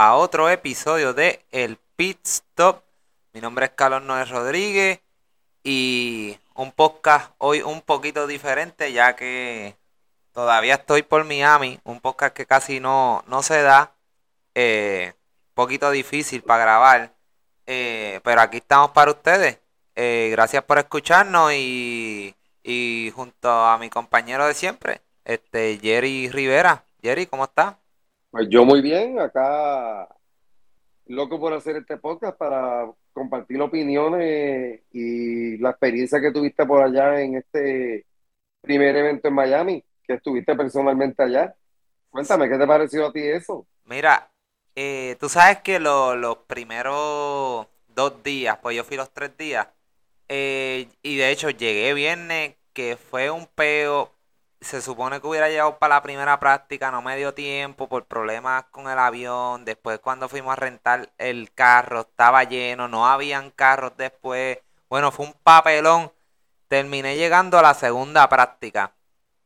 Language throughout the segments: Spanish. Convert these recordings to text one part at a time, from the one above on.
a otro episodio de El Pit Stop. Mi nombre es Carlos Noé Rodríguez y un podcast hoy un poquito diferente ya que todavía estoy por Miami, un podcast que casi no, no se da, eh, poquito difícil para grabar, eh, pero aquí estamos para ustedes. Eh, gracias por escucharnos y, y junto a mi compañero de siempre, este Jerry Rivera. Jerry, ¿cómo estás? Pues yo muy bien, acá loco por hacer este podcast para compartir opiniones y la experiencia que tuviste por allá en este primer evento en Miami, que estuviste personalmente allá. Cuéntame, ¿qué te pareció a ti eso? Mira, eh, tú sabes que lo- los primeros dos días, pues yo fui los tres días, eh, y de hecho llegué viernes, que fue un peo, se supone que hubiera llegado para la primera práctica, no me dio tiempo por problemas con el avión, después cuando fuimos a rentar el carro estaba lleno, no habían carros después, bueno, fue un papelón, terminé llegando a la segunda práctica,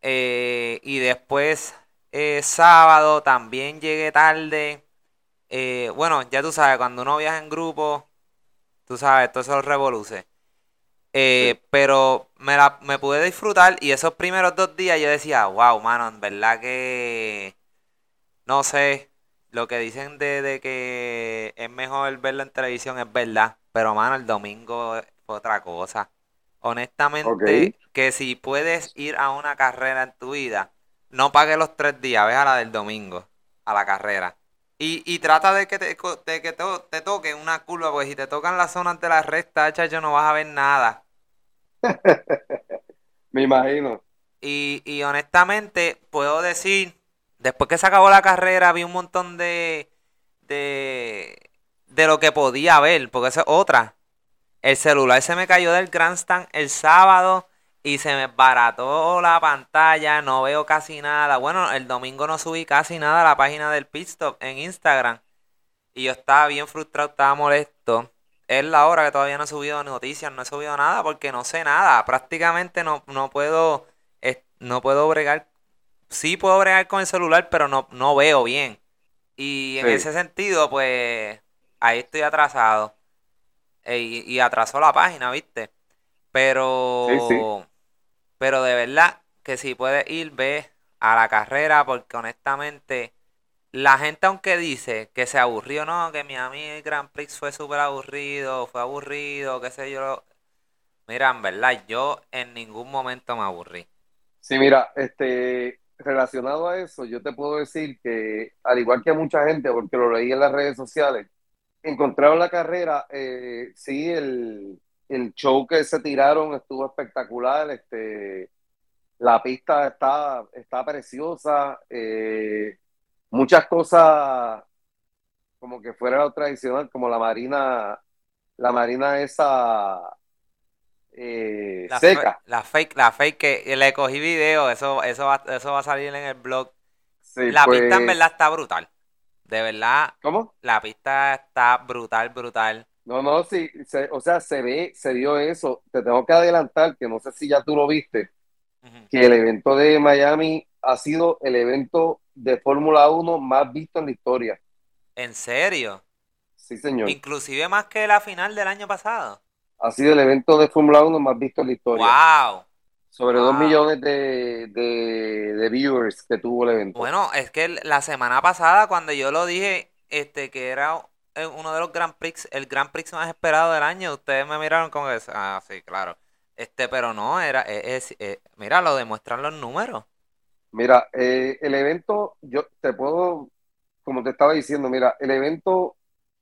eh, y después eh, sábado también llegué tarde. Eh, bueno, ya tú sabes, cuando uno viaja en grupo, tú sabes, todo eso revoluce. Eh, pero me, la, me pude disfrutar y esos primeros dos días yo decía, wow, mano, en verdad que, no sé, lo que dicen de, de que es mejor verlo en televisión es verdad, pero mano, el domingo fue otra cosa. Honestamente, que si puedes ir a una carrera en tu vida, no pagues los tres días, ve a la del domingo, a la carrera. Y, y trata de que te, de que te, te toque una curva, porque si te tocan las zonas de la recta, chacho, no vas a ver nada. Me imagino. Y, y honestamente, puedo decir, después que se acabó la carrera, vi un montón de, de, de lo que podía ver, porque esa es otra. El celular se me cayó del grandstand el sábado y se me barató la pantalla, no veo casi nada. Bueno, el domingo no subí casi nada a la página del Pit Stop en Instagram. Y yo estaba bien frustrado, estaba molesto. Es la hora que todavía no he subido noticias, no he subido nada porque no sé nada. Prácticamente no, no puedo, no puedo bregar. Sí puedo bregar con el celular, pero no, no veo bien. Y en Sí. ese sentido, pues, ahí estoy atrasado. E- y, y atrasó la página, ¿viste? Pero, Sí, sí. Pero de verdad que si puedes ir, ve a la carrera, porque honestamente, la gente aunque dice que se aburrió, no, que Miami Grand Prix fue súper aburrido, fue aburrido, qué sé yo. Mira, en verdad, yo en ningún momento me aburrí. Sí, mira, este, relacionado a eso, yo te puedo decir que, al igual que mucha gente, porque lo leí en las redes sociales, encontraron la carrera, eh, sí, el, el show que se tiraron estuvo espectacular, este, la pista está, está preciosa, eh, muchas cosas como que fuera lo tradicional, como la marina, la marina esa eh, La, fe- seca. la fake, la fake que le cogí video, eso, eso va, eso va a salir en el blog. Sí, La pista en pues, verdad está brutal. De verdad, ¿cómo? la pista está brutal, brutal. No, no, sí, se- o sea, se ve, se vio eso. Te tengo que adelantar, que no sé si ya tú lo viste, que el evento de Miami ha sido el evento de Fórmula 1 más visto en la historia. ¿En serio? Sí, señor. Inclusive más que la final del año pasado. Ha sido el evento de Fórmula 1 más visto en la historia. ¡Wow! Sobre dos Wow. millones de, de, de viewers que tuvo el evento. Bueno, es que la semana pasada cuando yo lo dije, este, que era uno de los Grand Prix, el Grand Prix más esperado del año, ustedes me miraron como que, ah, sí, claro. Este, pero no, era, es, es- eh, mira, lo demuestran los números. Mira, eh, el evento, yo te puedo, como te estaba diciendo, mira, el evento,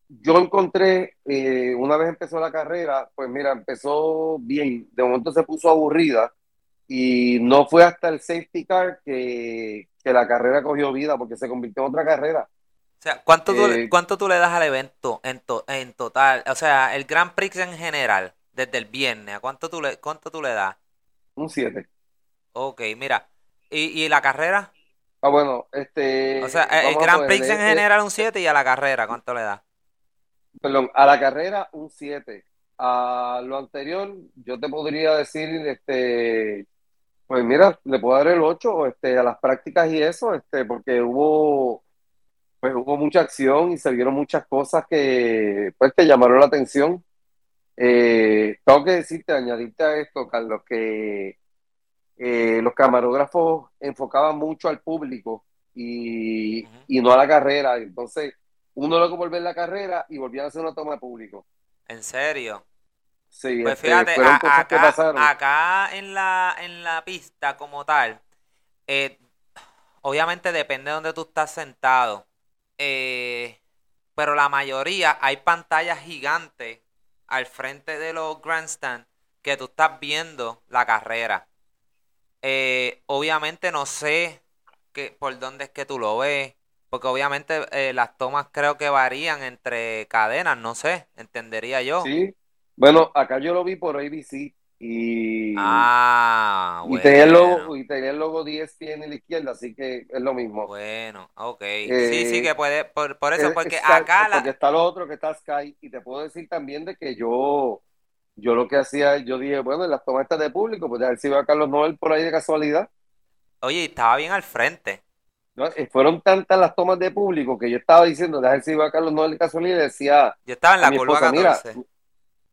yo encontré, eh, una vez empezó la carrera, pues mira, empezó bien, de momento se puso aburrida y no fue hasta el safety car que, que la carrera cogió vida porque se convirtió en otra carrera. O sea, ¿cuánto tú, le- Eh, cuánto tú le das al evento en, to- en total? O sea, el Grand Prix en general, desde el viernes, ¿a cuánto tú le, cuánto tú le das? un 7. Ok, mira. ¿Y, y la carrera? Ah, bueno, este, O sea, el, Grand Prix en general un 7 y a la carrera, ¿cuánto le das? perdón, a la carrera un 7. A lo anterior, yo te podría decir, este, Pues mira, le puedo dar el 8 este, a las prácticas y eso, este, porque hubo, pues hubo mucha acción y se vieron muchas cosas que pues te llamaron la atención. Eh, tengo que decirte, añadirte a esto, Carlos, que eh, los camarógrafos enfocaban mucho al público y, y, no a la carrera. Entonces, uno luego volvía a la carrera y volvía a hacer una toma de público. ¿En serio? Sí, pues este, fíjate, acá, acá, en la, en la pista como tal, eh, obviamente depende de donde tú estás sentado, eh, pero la mayoría hay pantallas gigantes al frente de los grandstands que tú estás viendo la carrera. Eh, obviamente no sé que, por dónde es que tú lo ves, porque obviamente eh, las tomas creo que varían entre cadenas, no sé, entendería yo. Sí, bueno, acá yo lo vi por ABC y, ah, y, tenía el logo, y tenía el logo 10 en la izquierda, así que es lo mismo. Bueno, ok. sí, sí, que puede, por, eso, porque acá la... Porque está lo otro que está Sky, y te puedo decir también de que yo yo lo que hacía, yo dije, bueno, en las tomas estas de público, pues a ver si veo a Carlos Noel por ahí de casualidad. Oye, estaba bien al frente. No, eh, fueron tantas las tomas de público que yo estaba diciendo, déjame ver si veo a Carlos Noel de casualidad y decía. Yo estaba en la curva Mira,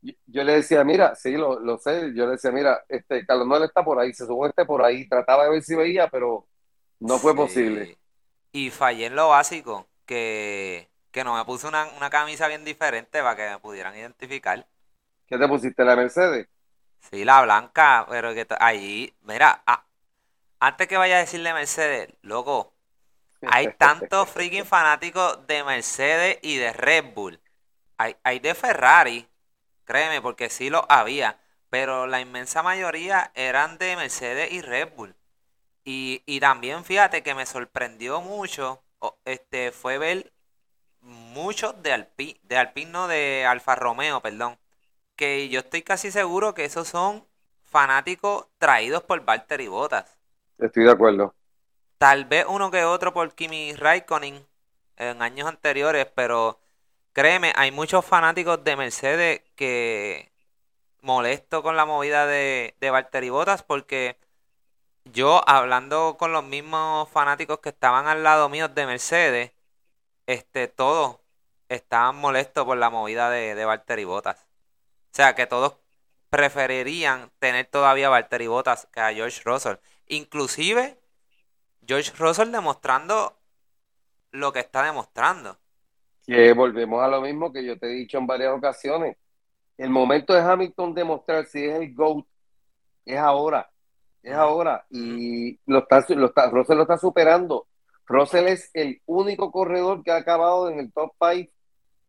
yo, le decía, mira, sí, lo, lo, sé, yo le decía, mira, este Carlos Noel está por ahí, se subió este por ahí, trataba de ver si veía, pero no fue posible. Y fallé en lo básico, que, que no me puse una, una camisa bien diferente para que me pudieran identificar. ¿Qué te pusiste, la Mercedes? Sí, la blanca, pero que allí, mira, antes que vaya a decirle Mercedes, loco, hay tantos freaking fanáticos de Mercedes y de Red Bull. Hay, hay de Ferrari, créeme, porque sí lo había, pero la inmensa mayoría eran de Mercedes y Red Bull. Y, y también fíjate que me sorprendió mucho, este, fue ver muchos de Alpine, de Alpine, no de Alfa Romeo, perdón que yo estoy casi seguro que esos son fanáticos traídos por y Bottas. Estoy de acuerdo. Tal vez uno que otro por Kimi Raikkonen en años anteriores, pero créeme, hay muchos fanáticos de Mercedes que molesto con la movida de, de y Bottas porque yo hablando con los mismos fanáticos que estaban al lado mío de Mercedes, este, todos estaban molestos por la movida de, de y Bottas. O sea, que todos preferirían tener todavía a Valtteri Bottas que a George Russell. Inclusive, George Russell demostrando lo que está demostrando. Que volvemos a lo mismo que yo te he dicho en varias ocasiones. El momento de Hamilton demostrar si es el GOAT es ahora. Es ahora. Y lo está, lo está, Russell lo está superando. Russell es el único corredor que ha acabado en el top 5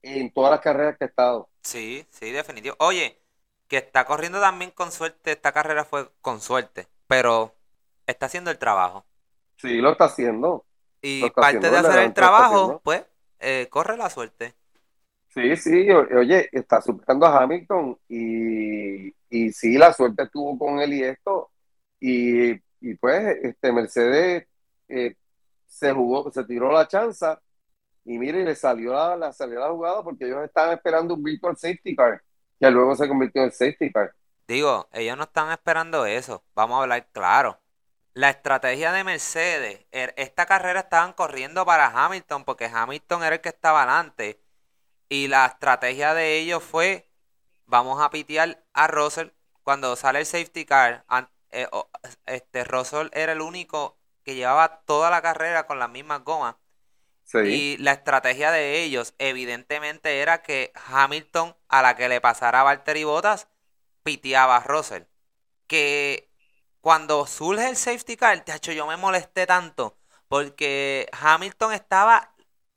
en todas las carreras que ha estado. Sí, sí, definitivo. Oye, que está corriendo también con suerte, esta carrera fue con suerte, pero está haciendo el trabajo. Sí, lo está haciendo. Y parte de hacer el trabajo, pues, eh, corre la suerte. Sí, sí, oye, está superando a Hamilton y, y sí, la suerte estuvo con él y esto. Y, y pues, este Mercedes eh, se jugó, se tiró la chanza y mire, le salió la, la, salió la jugada porque ellos estaban esperando un virtual safety car, que luego se convirtió en safety car. Digo, ellos no están esperando eso. Vamos a hablar claro. La estrategia de Mercedes, er, esta carrera estaban corriendo para Hamilton porque Hamilton era el que estaba adelante. Y la estrategia de ellos fue, vamos a pitear a Russell cuando sale el safety car. Eh, este Russell era el único que llevaba toda la carrera con las mismas gomas y la estrategia de ellos, evidentemente, era que Hamilton, a la que le pasara a Valtteri Bottas, piteaba a Russell. Que cuando surge el safety car, hecho, yo me molesté tanto. Porque Hamilton estaba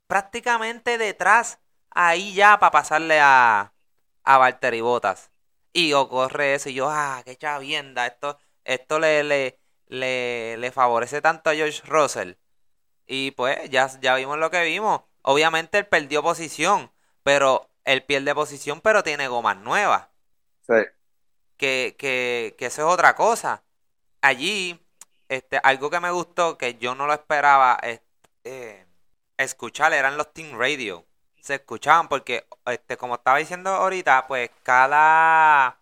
prácticamente detrás, ahí ya, para pasarle a, a Valtteri Bottas. Y ocurre eso, y yo, ah, qué chavienda, esto, esto le, le, le, le favorece tanto a George Russell y pues ya, ya vimos lo que vimos. Obviamente él perdió posición, pero él pierde posición, pero tiene gomas nuevas. Sí. Que, que, que eso es otra cosa. Allí, este, algo que me gustó, que yo no lo esperaba eh, escuchar, eran los Team Radio. Se escuchaban porque, este, como estaba diciendo ahorita, pues cada,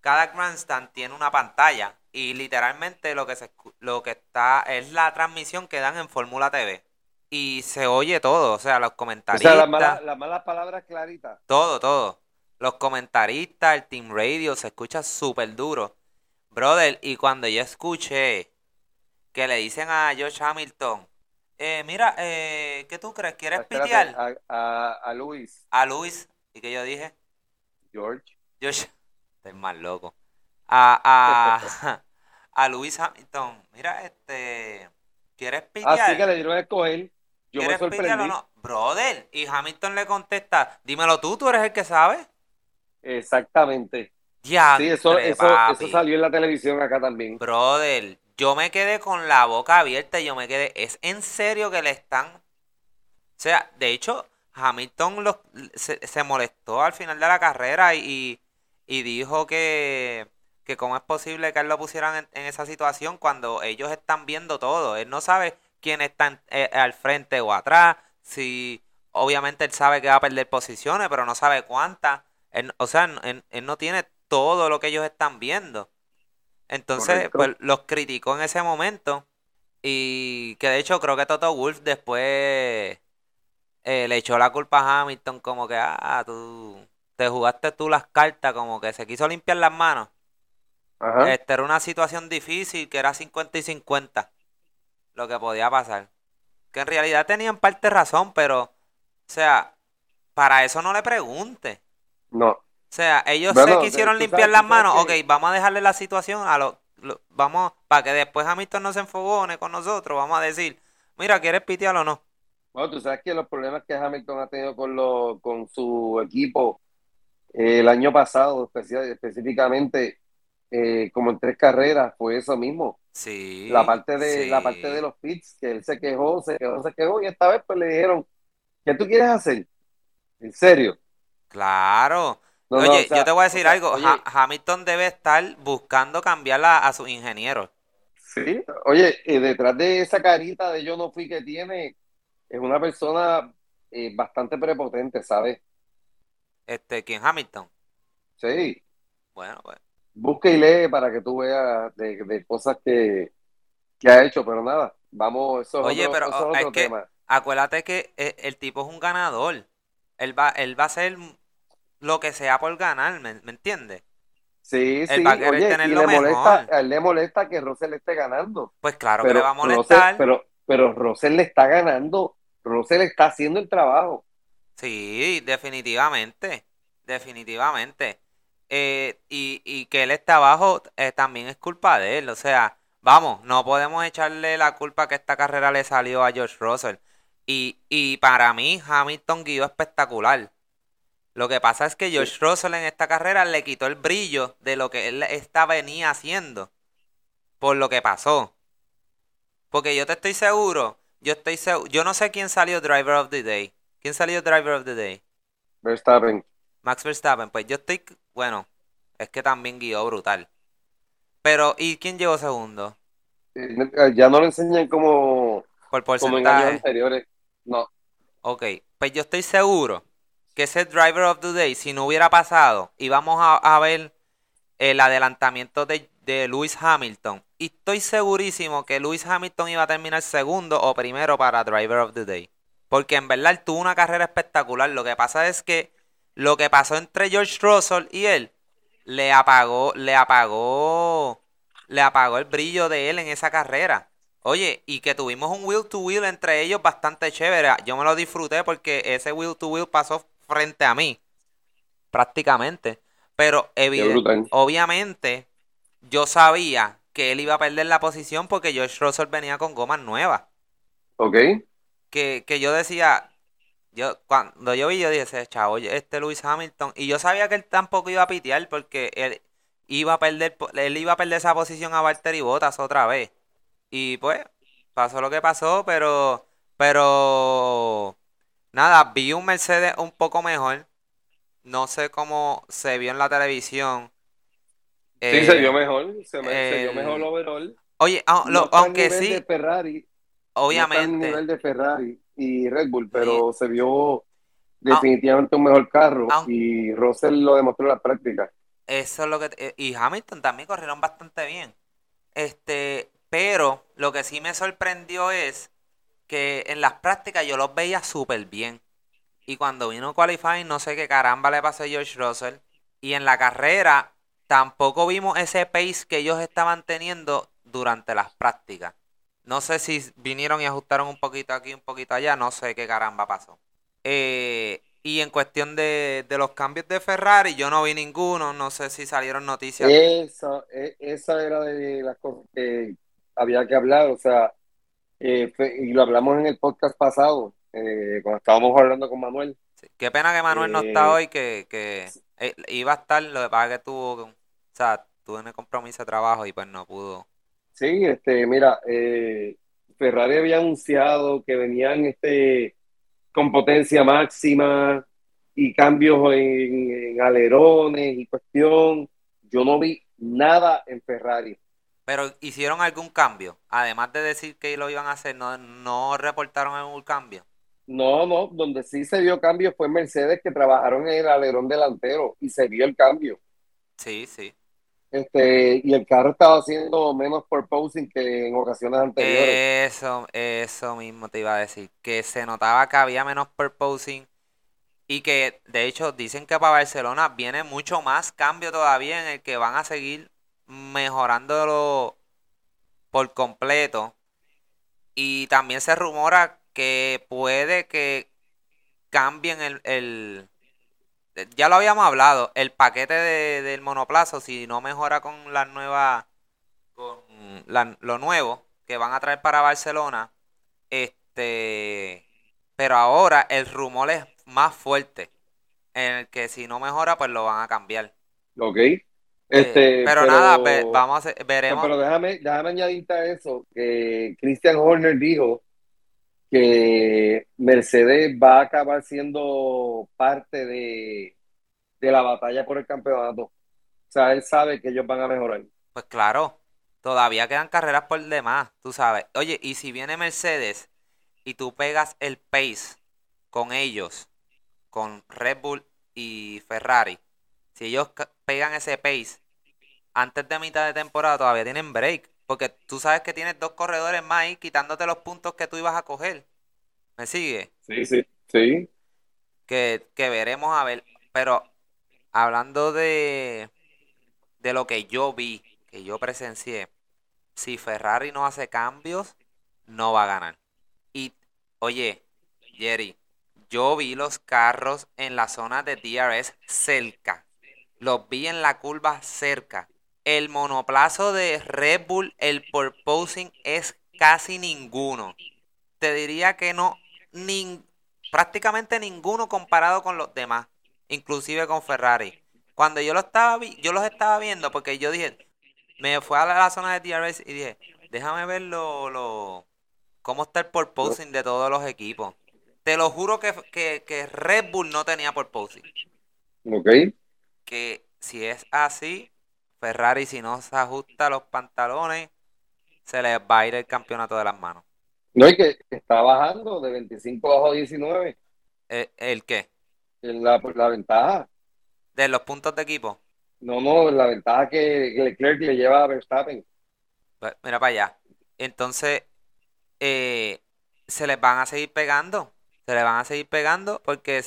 cada grandstand tiene una pantalla y literalmente lo que, se, lo que está es la transmisión que dan en Fórmula TV. y se oye todo, o sea, los O comentaristas, sea, las malas, las malas palabras claritas. todo, todo. Los comentaristas, el team radio, se escucha súper duro. Brother, y cuando yo escuché que le dicen a George Hamilton, eh, mira, eh, ¿qué tú crees? ¿Quieres Espérate, pitear? a, a, a Luis, A Luis, y que yo dije, George. George, estoy más loco. A, a, a Luis Hamilton, mira, este, ¿quieres pitear? Así que le dieron a escoger. Yo me ¿Quieres pitear o no? Brother, y Hamilton le contesta, dímelo tú, tú eres el que sabe. Exactamente. Ya, Sí, eso, eso, eso salió en la televisión acá también. Brother, yo me quedé con la boca abierta y yo me quedé, ¿es en serio que le están? O sea, de hecho, Hamilton los- se, se molestó al final de la carrera y, y dijo que, que cómo es posible que él lo pusieran en, en esa situación cuando ellos están viendo todo. Él no sabe quién está eh, al frente o atrás, si obviamente él sabe que va a perder posiciones, pero no sabe cuántas. Él- o sea, él- él no tiene todo lo que ellos están viendo. Entonces, Correcto. pues los criticó en ese momento. Y que de hecho creo que Toto Wolf después eh, le echó la culpa a Hamilton como que, ah, tú te jugaste tú las cartas, como que se quiso limpiar las manos. Ajá. Este era una situación difícil, que era 50 y 50 lo que podía pasar. Que en realidad tenían parte razón, pero, o sea, para eso no le pregunte. No. O sea, ellos Bueno, se quisieron limpiar sabes- las manos. que- Ok, vamos a dejarle la situación a los. lo- vamos, para que después Hamilton no se enfogone con nosotros. Vamos a decir, mira, ¿quieres pitear o no? Bueno, tú sabes que los problemas que Hamilton ha tenido con, lo, con su equipo eh, el año pasado, específicamente, eh, como en tres carreras, fue eso mismo. Sí. La parte de, la sí. parte de los pits, que él se quejó, se quejó, se quejó, y esta vez pues le dijeron, ¿qué tú quieres hacer? ¿En serio? Claro. No, no, Oye, o sea, yo te voy a o decir sea, algo. oye, Ha- Hamilton debe estar buscando cambiarla a sus ingenieros. sí, oye, eh, detrás de esa carita de yo no fui que tiene, es una persona eh, bastante prepotente, ¿sabes? Este, ¿quién? Hamilton. Sí, Bueno, pues. busca y lee para que tú veas de, de cosas que, que ha hecho, pero nada, vamos, eso es Oye, otro, pero eso oh, es es otro que tema. acuérdate que eh, el tipo es un ganador. Él va, él va a hacer lo que sea por ganar, ¿me, me entiendes? Sí, Él sí, va a querer oye, tener y lo le molesta, mejor. a él le molesta que Russell esté ganando, Pues claro que le va a Russell, molestar. pero, pero Russell le está ganando, Russell está haciendo el trabajo. Sí, definitivamente. Definitivamente. Eh, y, y que él está abajo eh, también es culpa de él. O sea, vamos, no podemos echarle la culpa que esta carrera le salió a George Russell. Y, y para mí, Hamilton guió espectacular. Lo que pasa es que George Russell en esta carrera le quitó el brillo de lo que él esta venía haciendo. Por lo que pasó. Porque yo te estoy seguro, yo estoy seguro, yo no sé quién salió Driver of the Day. ¿Quién salió Driver of the Day? Verstappen. Max Verstappen, pues yo estoy, bueno, es que también guió brutal. Pero, ¿y quién llegó segundo? Eh, Ya no le enseñan como, Por como en años porcentaje. anteriores. No, Ok, pues yo estoy seguro que ese Driver of the Day, si no hubiera pasado, íbamos a, ver el adelantamiento de, de Lewis Hamilton. Y estoy segurísimo que Lewis Hamilton iba a terminar segundo o primero para Driver of the Day. Porque en verdad él tuvo una carrera espectacular. Lo que pasa es que lo que pasó entre George Russell y él le apagó, le apagó, le apagó el brillo de él en esa carrera. Oye, y que tuvimos un wheel to wheel entre ellos bastante chévere. Yo me lo disfruté porque ese wheel to wheel pasó frente a mí, prácticamente. Pero qué eviden- brutal. obviamente yo sabía que él iba a perder la posición porque George Russell venía con gomas nuevas. ¿Ok? Que, que yo decía, yo cuando yo vi, yo dije, chavo, este Lewis Hamilton, y yo sabía que él tampoco iba a pitear porque él iba a perder, él iba a perder esa posición a Valtteri Bottas otra vez. Y pues, pasó lo que pasó, pero, pero, nada, vi un Mercedes un poco mejor. No sé cómo se vio en la televisión. Sí, se Eh, vio mejor, se, me- se vio mejor overall. Oye, ah, No lo- al aunque nivel sí, de Ferrari, no obviamente. nivel de Ferrari y Red Bull, pero se vio Ah, definitivamente un mejor carro ah, y Russell lo demostró en la práctica. Eso es lo que... te- y Hamilton también corrieron bastante bien. Este, pero lo que sí me sorprendió es que en las prácticas yo los veía súper bien. Y cuando vino qualifying, no sé qué caramba le pasó a George Russell. Y en la carrera tampoco vimos ese pace que ellos estaban teniendo durante las prácticas. No sé si vinieron y ajustaron un poquito aquí, un poquito allá, no sé qué caramba pasó. Eh, y en cuestión de, los cambios de Ferrari, yo no vi ninguno, no sé si salieron noticias. Esa, e, esa era de las cosas que había que hablar, o sea, eh, y lo hablamos en el podcast pasado, eh, cuando estábamos hablando con Manuel. Qué pena que Manuel no está hoy, que, que iba a estar, lo que pasa que tuvo, o sea, tuvo un compromiso de trabajo y pues no pudo Sí, este, mira, eh, Ferrari había anunciado que venían este, con potencia máxima y cambios en, alerones y cuestión. Yo no vi nada en Ferrari. Pero hicieron algún cambio, además de decir que lo iban a hacer, no, no reportaron algún cambio. No, no, donde sí se vio cambio fue Mercedes que trabajaron en el alerón delantero y se vio el cambio. Sí, sí. Este, y el carro estaba haciendo menos posing que en ocasiones anteriores. Eso, eso mismo te iba a decir, que se notaba que había menos posing y que de hecho dicen que para Barcelona viene mucho más cambio todavía en el que van a seguir mejorándolo por completo. Y también se rumora que puede que cambien el ya lo habíamos hablado, el paquete de, del monoplazo, si no mejora con la nueva, con lo nuevo que van a traer para Barcelona, este, pero ahora el rumor es más fuerte, en el que si no mejora, pues lo van a cambiar. Ok. Este, pero, nada, vamos a, veremos. Pero déjame, déjame añadirte a eso, que Christian Horner dijo que Mercedes va a acabar siendo parte de, la batalla por el campeonato. O sea, él sabe que ellos van a mejorar. Pues claro, todavía quedan carreras por demás, tú sabes. Oye, y si viene Mercedes y tú pegas el pace con ellos, con Red Bull y Ferrari, si ellos pegan ese pace antes de mitad de temporada, todavía tienen break. Porque tú sabes que tienes dos corredores más ahí quitándote los puntos que tú ibas a coger. ¿Me sigue? Sí, sí, sí. Que, veremos a ver. Pero hablando de, de lo que yo vi, que yo presencié, si Ferrari no hace cambios, no va a ganar. Y, oye, Jerry, yo vi los carros en la zona de DRS cerca. Los vi en la curva cerca el monoplazo de Red Bull, el purposing es casi ninguno. Te diría que no, prácticamente ninguno comparado con los demás, inclusive con Ferrari. Cuando yo lo estaba yo los estaba viendo porque yo dije, me fui a la, zona de DRS y dije, déjame ver lo, cómo está el purposing de todos los equipos. Te lo juro que, que, que Red Bull no tenía purposing. Ok. Que si es así, Ferrari, si no se ajusta los pantalones, se les va a ir el campeonato de las manos. No, y que está bajando de 25 bajo 19. ¿El, el qué? La, la ventaja. ¿De los puntos de equipo? No, no, la ventaja que Leclerc le lleva a Verstappen. Pues, mira para allá. Entonces, eh, se les van a seguir pegando. Se les van a seguir pegando porque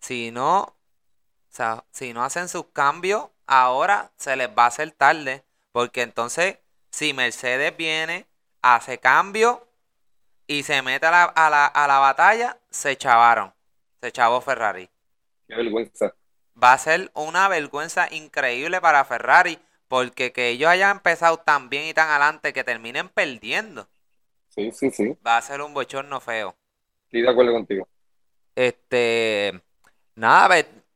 si no, o sea, si no hacen sus cambios, ahora se les va a hacer tarde, porque entonces si Mercedes viene, hace cambio y se mete a la, a la, a la batalla, se chavaron, se chavó Ferrari. Qué vergüenza. Va a ser una vergüenza increíble para Ferrari, porque que ellos hayan empezado tan bien y tan adelante que terminen perdiendo. Sí, sí, sí. Va a ser un bochorno feo. Estoy de acuerdo contigo. Este, nada,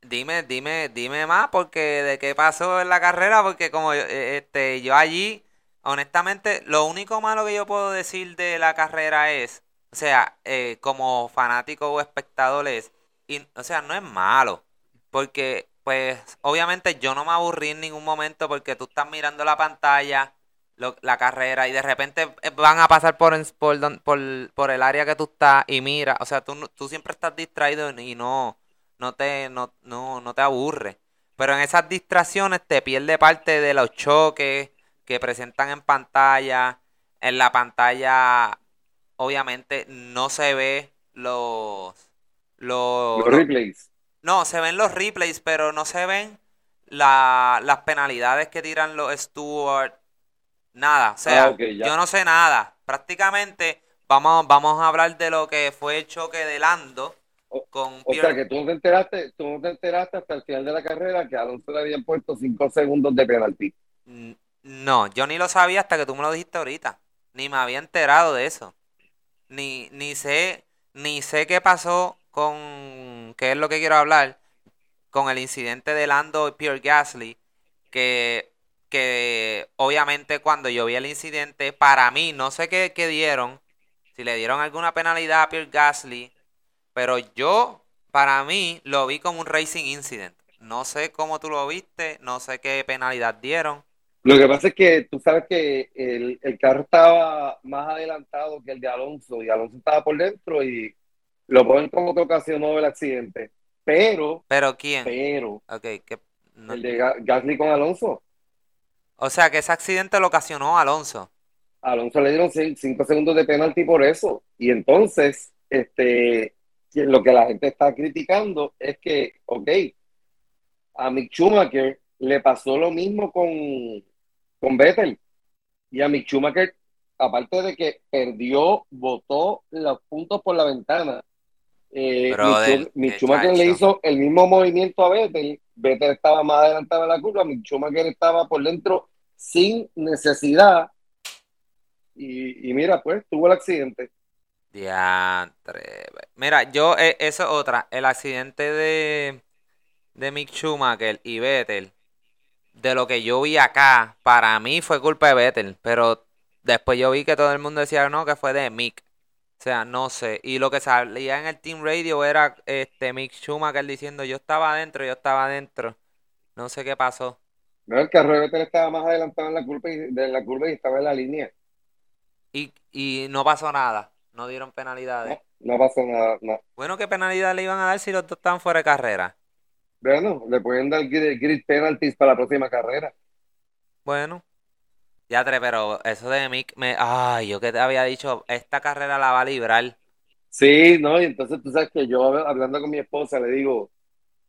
Dime, dime, dime más porque de qué pasó en la carrera, porque como eh, este, yo allí, honestamente, lo único malo que yo puedo decir de la carrera es, o sea, eh, como fanático o espectador es, y, o sea, no es malo, porque pues obviamente yo no me aburrí en ningún momento porque tú estás mirando la pantalla, la carrera y de repente eh, van a pasar por, por, por, por el área que tú estás y mira, o sea, tú, tú siempre estás distraído y no no te, no, no, no te aburre. Pero en esas distracciones te pierde parte de los choques que presentan en pantalla. En la pantalla obviamente no se ve los, los, Los replays. no, se ven los replays, pero no se ven la- las penalidades que tiran los Stewart. Nada, o sea, Ah, yo no sé nada. Prácticamente vamos, vamos a hablar de lo que fue el choque de Lando O- con O Pierre- sea que tú no te enteraste, tú no te enteraste hasta el final de la carrera que Alonso le habían puesto cinco segundos de penalti. No, yo ni lo sabía hasta que tú me lo dijiste ahorita. Ni me había enterado de eso. Ni, ni sé, ni sé qué pasó con, qué es lo que quiero hablar, con el incidente de Lando y Pierre Gasly, que, que obviamente cuando yo vi el incidente, para mí, no sé qué, qué dieron, si le dieron alguna penalidad a Pierre Gasly, pero yo, para mí, lo vi como un racing incident. No sé cómo tú lo viste, no sé qué penalidad dieron. Lo que pasa es que tú sabes que el, el carro estaba más adelantado que el de Alonso y Alonso estaba por dentro y lo ponen como que ocasionó el accidente. Pero, ¿Pero quién? pero, Ok, que no- el de Ga- Gasly con Alonso, O sea, que ese accidente lo ocasionó Alonso. Alonso le dieron cin- cinco segundos de penalti por eso. Y entonces, este, lo que la gente está criticando es que, ok, a Mick Schumacher le pasó lo mismo con, con Vettel. Y a Mick Schumacher, aparte de que perdió, botó los puntos por la ventana. Eh, Brother, Mick, Schumacher le hizo el mismo movimiento a Vettel. Vettel estaba más adelantado en la curva, Mick Schumacher estaba por dentro sin necesidad. Y, y mira, pues tuvo el accidente. Diantre. Mira, yo, eh, eso es otra. El accidente de, de Mick Schumacher y Vettel, de lo que yo vi acá, para mí fue culpa de Vettel. Pero después yo vi que todo el mundo decía no, que fue de Mick. O sea, no sé. Y lo que salía en el Team Radio era este Mick Schumacher diciendo yo estaba adentro, yo estaba adentro. No sé qué pasó. No, el carro de Vettel estaba más adelantado en la curva y, de la curva y estaba en la línea. Y, y no pasó nada. No dieron penalidades. No, no pasó nada. no. Bueno, ¿qué penalidad le iban a dar si los dos estaban fuera de carrera? Bueno, le pueden dar grid, penalties para la próxima carrera. Bueno, ya tre, pero eso de Mick, me, ay, yo que te había dicho, esta carrera la va a librar. Sí, no, y entonces tú sabes que yo hablando con mi esposa le digo,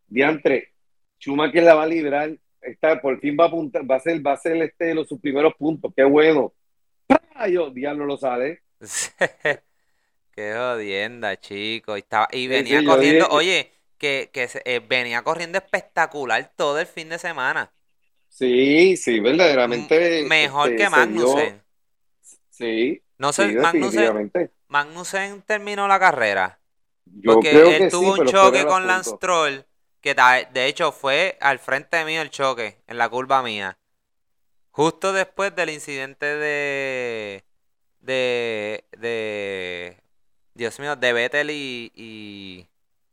diantre, Schumacher la va a librar, está, por fin va a apuntar, va a ser, va a ser este los sus primeros puntos, qué bueno. ¡Pah! Yo, diablo lo sale. Qué jodienda, chico. Y, estaba, y Sí, venía sí, corriendo, oye, que, que eh, venía corriendo espectacular todo el fin de semana. Sí, sí, verdaderamente. Mejor este, que se Magnussen. Sí, No sé, sí, Magnussen. Magnussen terminó la carrera. Yo Porque creo él que tuvo sí, un choque con Lance. Stroll, que de hecho fue al frente mío el choque, en la curva mía. Justo después del incidente de. de. de. Dios mío, de Vettel y. y,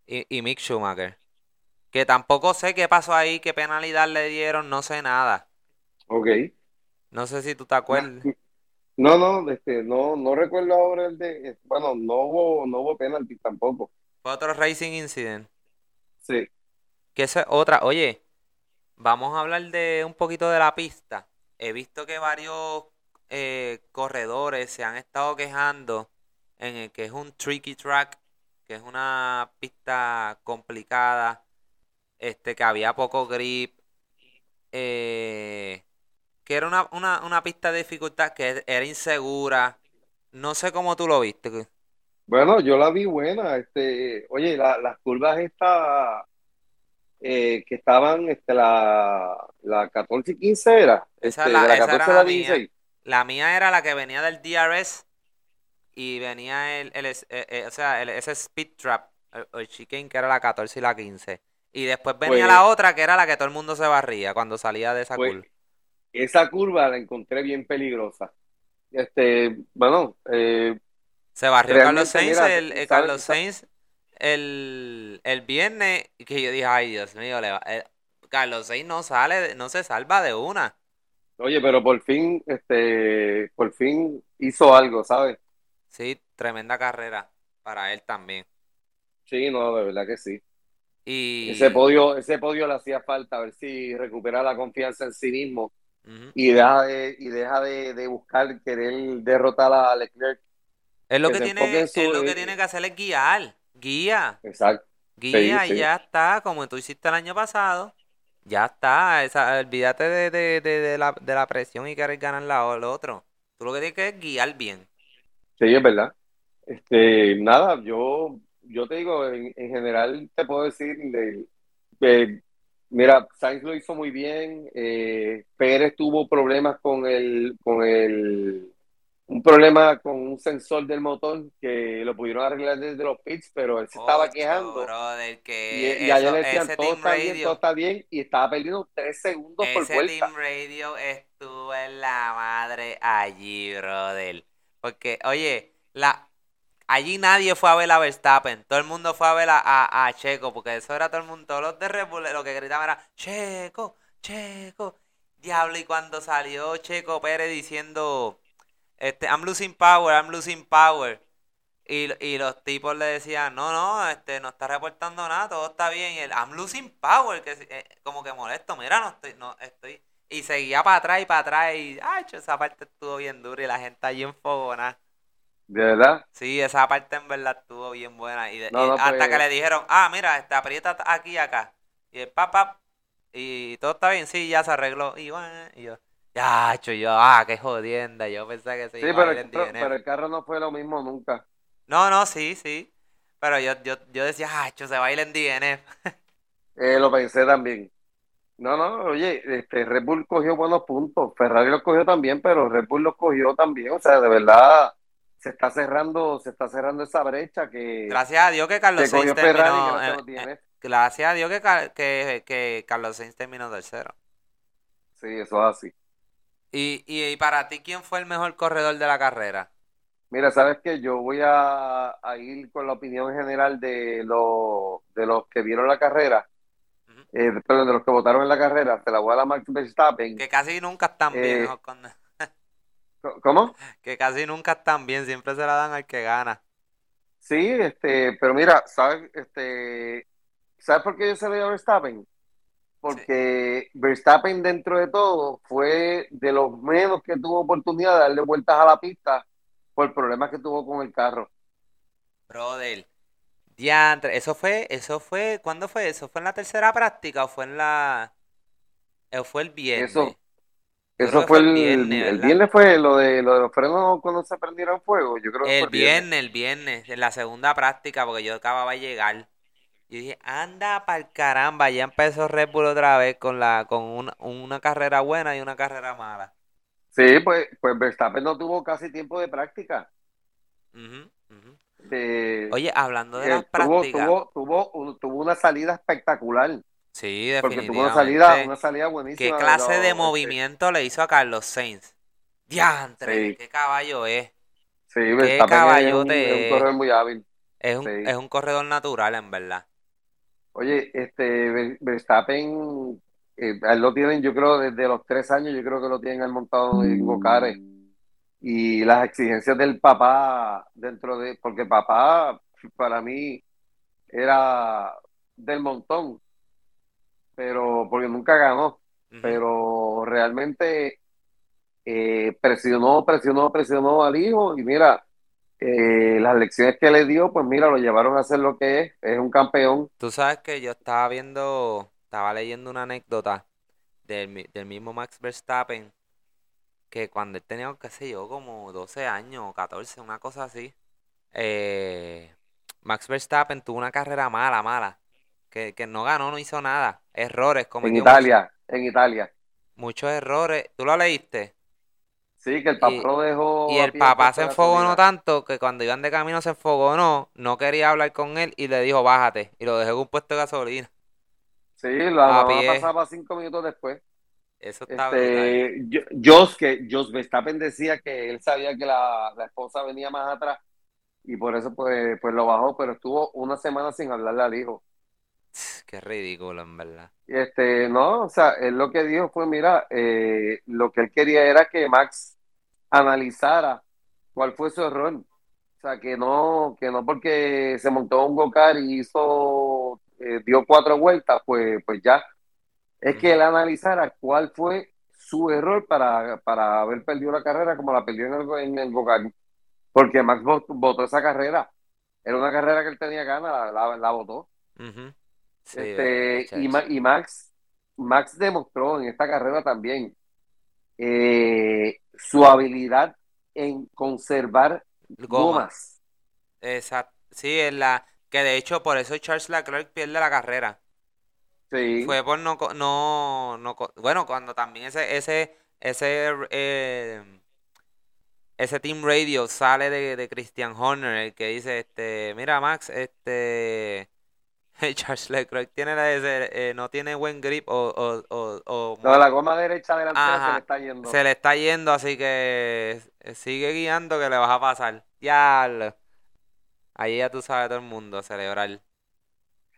y, y Mick Schumacher. Que tampoco sé qué pasó ahí, qué penalidad le dieron, no sé nada. Ok. No sé si tú te acuerdas. No, no, este, no, no recuerdo ahora el de, bueno, no hubo, no hubo penalti tampoco. Fue otro racing incident. Sí. Que es otra. Oye, vamos a hablar de un poquito de la pista. He visto que varios eh, corredores se han estado quejando en el que es un tricky track, que es una pista complicada, este, que había poco grip, eh, que era una, una, una pista de dificultad que era insegura. No sé cómo tú lo viste. Bueno, yo la vi buena, este, oye, la- las curvas estas eh, que estaban, este, la, la 14 y 15 era, Esa este, la- la esa 14 era la la mía. 16. La mía era la que venía del DRS y venía el, el es- eh, eh, o sea, el- ese speed trap, el, el chicane que era la 14 y la 15. Y después venía Pues- la otra que era la que todo el mundo se barría cuando salía de esa Pues, curva. Esa curva la encontré bien peligrosa. Este, bueno, eh, Se barrió Carlos Sainz, mira, el, eh, ¿sabes- Carlos sa- Sainz el, el viernes, y que yo dije, ay Dios mío, le va- eh, Carlos Sainz no sale, no se salva de una. oye, pero por fin, este, por fin hizo algo, ¿sabes? Sí, tremenda carrera para él también. Sí, no, de verdad que sí. Y Ese podio, ese podio le hacía falta, a ver si recupera la confianza en sí mismo y deja de, y deja de, de buscar querer derrotar a Leclerc. Es lo que tiene, es lo que eh, tiene que hacer es guiar. Guía. Exacto. Guía sí. y ya está, como tú hiciste el año pasado. Ya está. Esa, olvídate de, de, de, la, de la presión y querer ganar la, lo otro. Tú lo que tienes que es guiar bien. Sí, es verdad. Este, nada, yo, yo te digo, en, en general te puedo decir, de- de- mira, Sainz lo hizo muy bien, eh, Pérez tuvo problemas con el, con el, un problema con un sensor del motor que lo pudieron arreglar desde los pits, pero él se estaba quejando brother, y, que y eso- le decían, todo está bien, todo está bien, y estaba perdiendo tres segundos por ese vuelta. Team Radio estuvo en la madre allí, brother. Porque, oye, la, allí nadie fue a ver a Verstappen. Todo el mundo fue a ver a, Checo, porque eso era todo el mundo. Todos los de Red lo que gritaban era, Checo, Checo. Diablo, y cuando salió Checo Pérez diciendo, este, I'm losing power, I'm losing power. Y, y los tipos le decían, no, no, este, no está reportando nada, todo está bien. Y él, I'm losing power, que eh, como que molesto, mira, no estoy, no estoy. Y seguía para atrás y para atrás y, ay, esa parte estuvo bien dura y la gente allí enfogona. ¿De verdad? Sí, esa parte en verdad estuvo bien buena. Y, de- No, y no, hasta pues- que le dijeron, ah, mira, este, aprieta aquí y acá. Y el papá, y todo está bien, sí, ya se arregló. Y, bueno, y yo, ya, yo, ah, qué jodienda. Yo pensé que se Sí, iba a pero, ir en pero, DNF. pero el carro no fue lo mismo nunca. No, no, sí, sí. Pero yo, yo, yo decía, ah, cho, se va a ir en DNF. Eh, lo pensé también. No, no, oye, este Red Bull cogió buenos puntos, Ferrari los cogió también, pero Red Bull los cogió también, o sea, de verdad se está cerrando, se está cerrando esa brecha que, Gracias a Dios que Carlos que Sainz terminó. gracias a eh, eh, gracias a Dios que, que, que Carlos Sainz terminó tercero. Sí, eso es así. Y, y, y para ti, ¿quién fue el mejor corredor de la carrera? Mira, sabes que yo voy a, a ir con la opinión general de los de los que vieron la carrera. Eh, perdón, de los que votaron en la carrera, te la voy a dar a Max Verstappen. Que casi nunca están bien. Eh, ¿Cómo? que casi nunca están bien, siempre se la dan al que gana. Sí, este, pero mira, ¿sabes? Este, ¿sabes por qué yo se veía a Verstappen? Porque Verstappen dentro de todo fue de los menos que tuvo oportunidad de darle vueltas a la pista por problemas que tuvo con el carro. Brother, diantre, eso fue, eso fue, ¿cuándo fue eso? ¿Fue en la tercera práctica o fue en la, o fue el viernes? Eso, eso fue fue el viernes, el viernes fue lo de, lo de los frenos cuando se prendieron fuego. Yo creo que El fue el viernes. viernes, el viernes, en la segunda práctica, porque yo acababa de llegar. Yo dije, anda pa'l caramba, ya empezó Red Bull otra vez con la, con una, una carrera buena y una carrera mala. Sí, pues, pues Verstappen no tuvo casi tiempo de práctica. Ujú. Eh, Oye, hablando de eh, las prácticas, tuvo, tuvo, un- tuvo una salida espectacular. sí, Porque tuvo una salida, definitivamente. una salida ¿Qué buenísima. clase de los- movimiento le hizo a Carlos Sainz? Diantre, Sí. qué caballo es. Sí, Verstappen es un, caballote es un es. corredor muy hábil. Es un, Sí. es un corredor natural, en verdad. Oye, este Ver- Verstappen, eh, lo tienen, yo creo, desde los tres años, yo creo que lo tienen él montado en Gocares. Y las exigencias del papá dentro de, porque papá para mí era del montón, pero porque nunca ganó, pero realmente eh, presionó, presionó, presionó al hijo y mira, eh, las lecciones que le dio, pues mira, lo llevaron a hacer lo que es, es un campeón. Tú sabes que yo estaba viendo, estaba leyendo una anécdota del, del mismo Max Verstappen, que cuando él tenía, qué sé yo, como 12 años o 14, una cosa así, eh, Max Verstappen tuvo una carrera mala, mala, que, que no ganó, no hizo nada, errores, En cometió muchos, Italia, en Italia. muchos errores. ¿Tú lo leíste? Sí, que el Y, papá lo dejó y el papá se enfogonó tanto que cuando iban de camino se enfogonó, no quería hablar con él y le dijo, bájate, y lo dejó en un puesto de gasolina, Sí, la mamá pasaba cinco minutos después. Eso está. Este, yo- Jos, que Jos Verstappen decía que él sabía que la, la esposa venía más atrás y por eso pues, pues lo bajó, pero estuvo una semana sin hablarle al hijo. Qué ridículo, en verdad. Este, no, o sea, él lo que dijo fue, mira, eh, lo que él quería era que Max analizara cuál fue su error. O sea, que no, que no porque se montó un go-kart y hizo, eh, dio cuatro vueltas, pues, pues ya. Es que él analizara cuál fue su error para, para haber perdido la carrera como la perdió en el, en el porque Max votó esa carrera. Era una carrera que él tenía ganas, la, la, votó. este, y, y, Max, Max demostró en esta carrera también eh, su habilidad en conservar gomas. Exacto. Sí, es la que de hecho por eso Charles Leclerc pierde la carrera. Sí. Fue por no, no, no bueno, cuando también ese, ese, ese, eh, ese team radio sale de, de Christian Horner, el que dice, este, mira Max, este, Charles Leclerc tiene la, eh, no tiene buen grip o, o, o, no, la goma derecha delantera se le está yendo. Se le está yendo, así que sigue guiando que le vas a pasar. Ya, ahí ya tú sabes todo el mundo celebrar.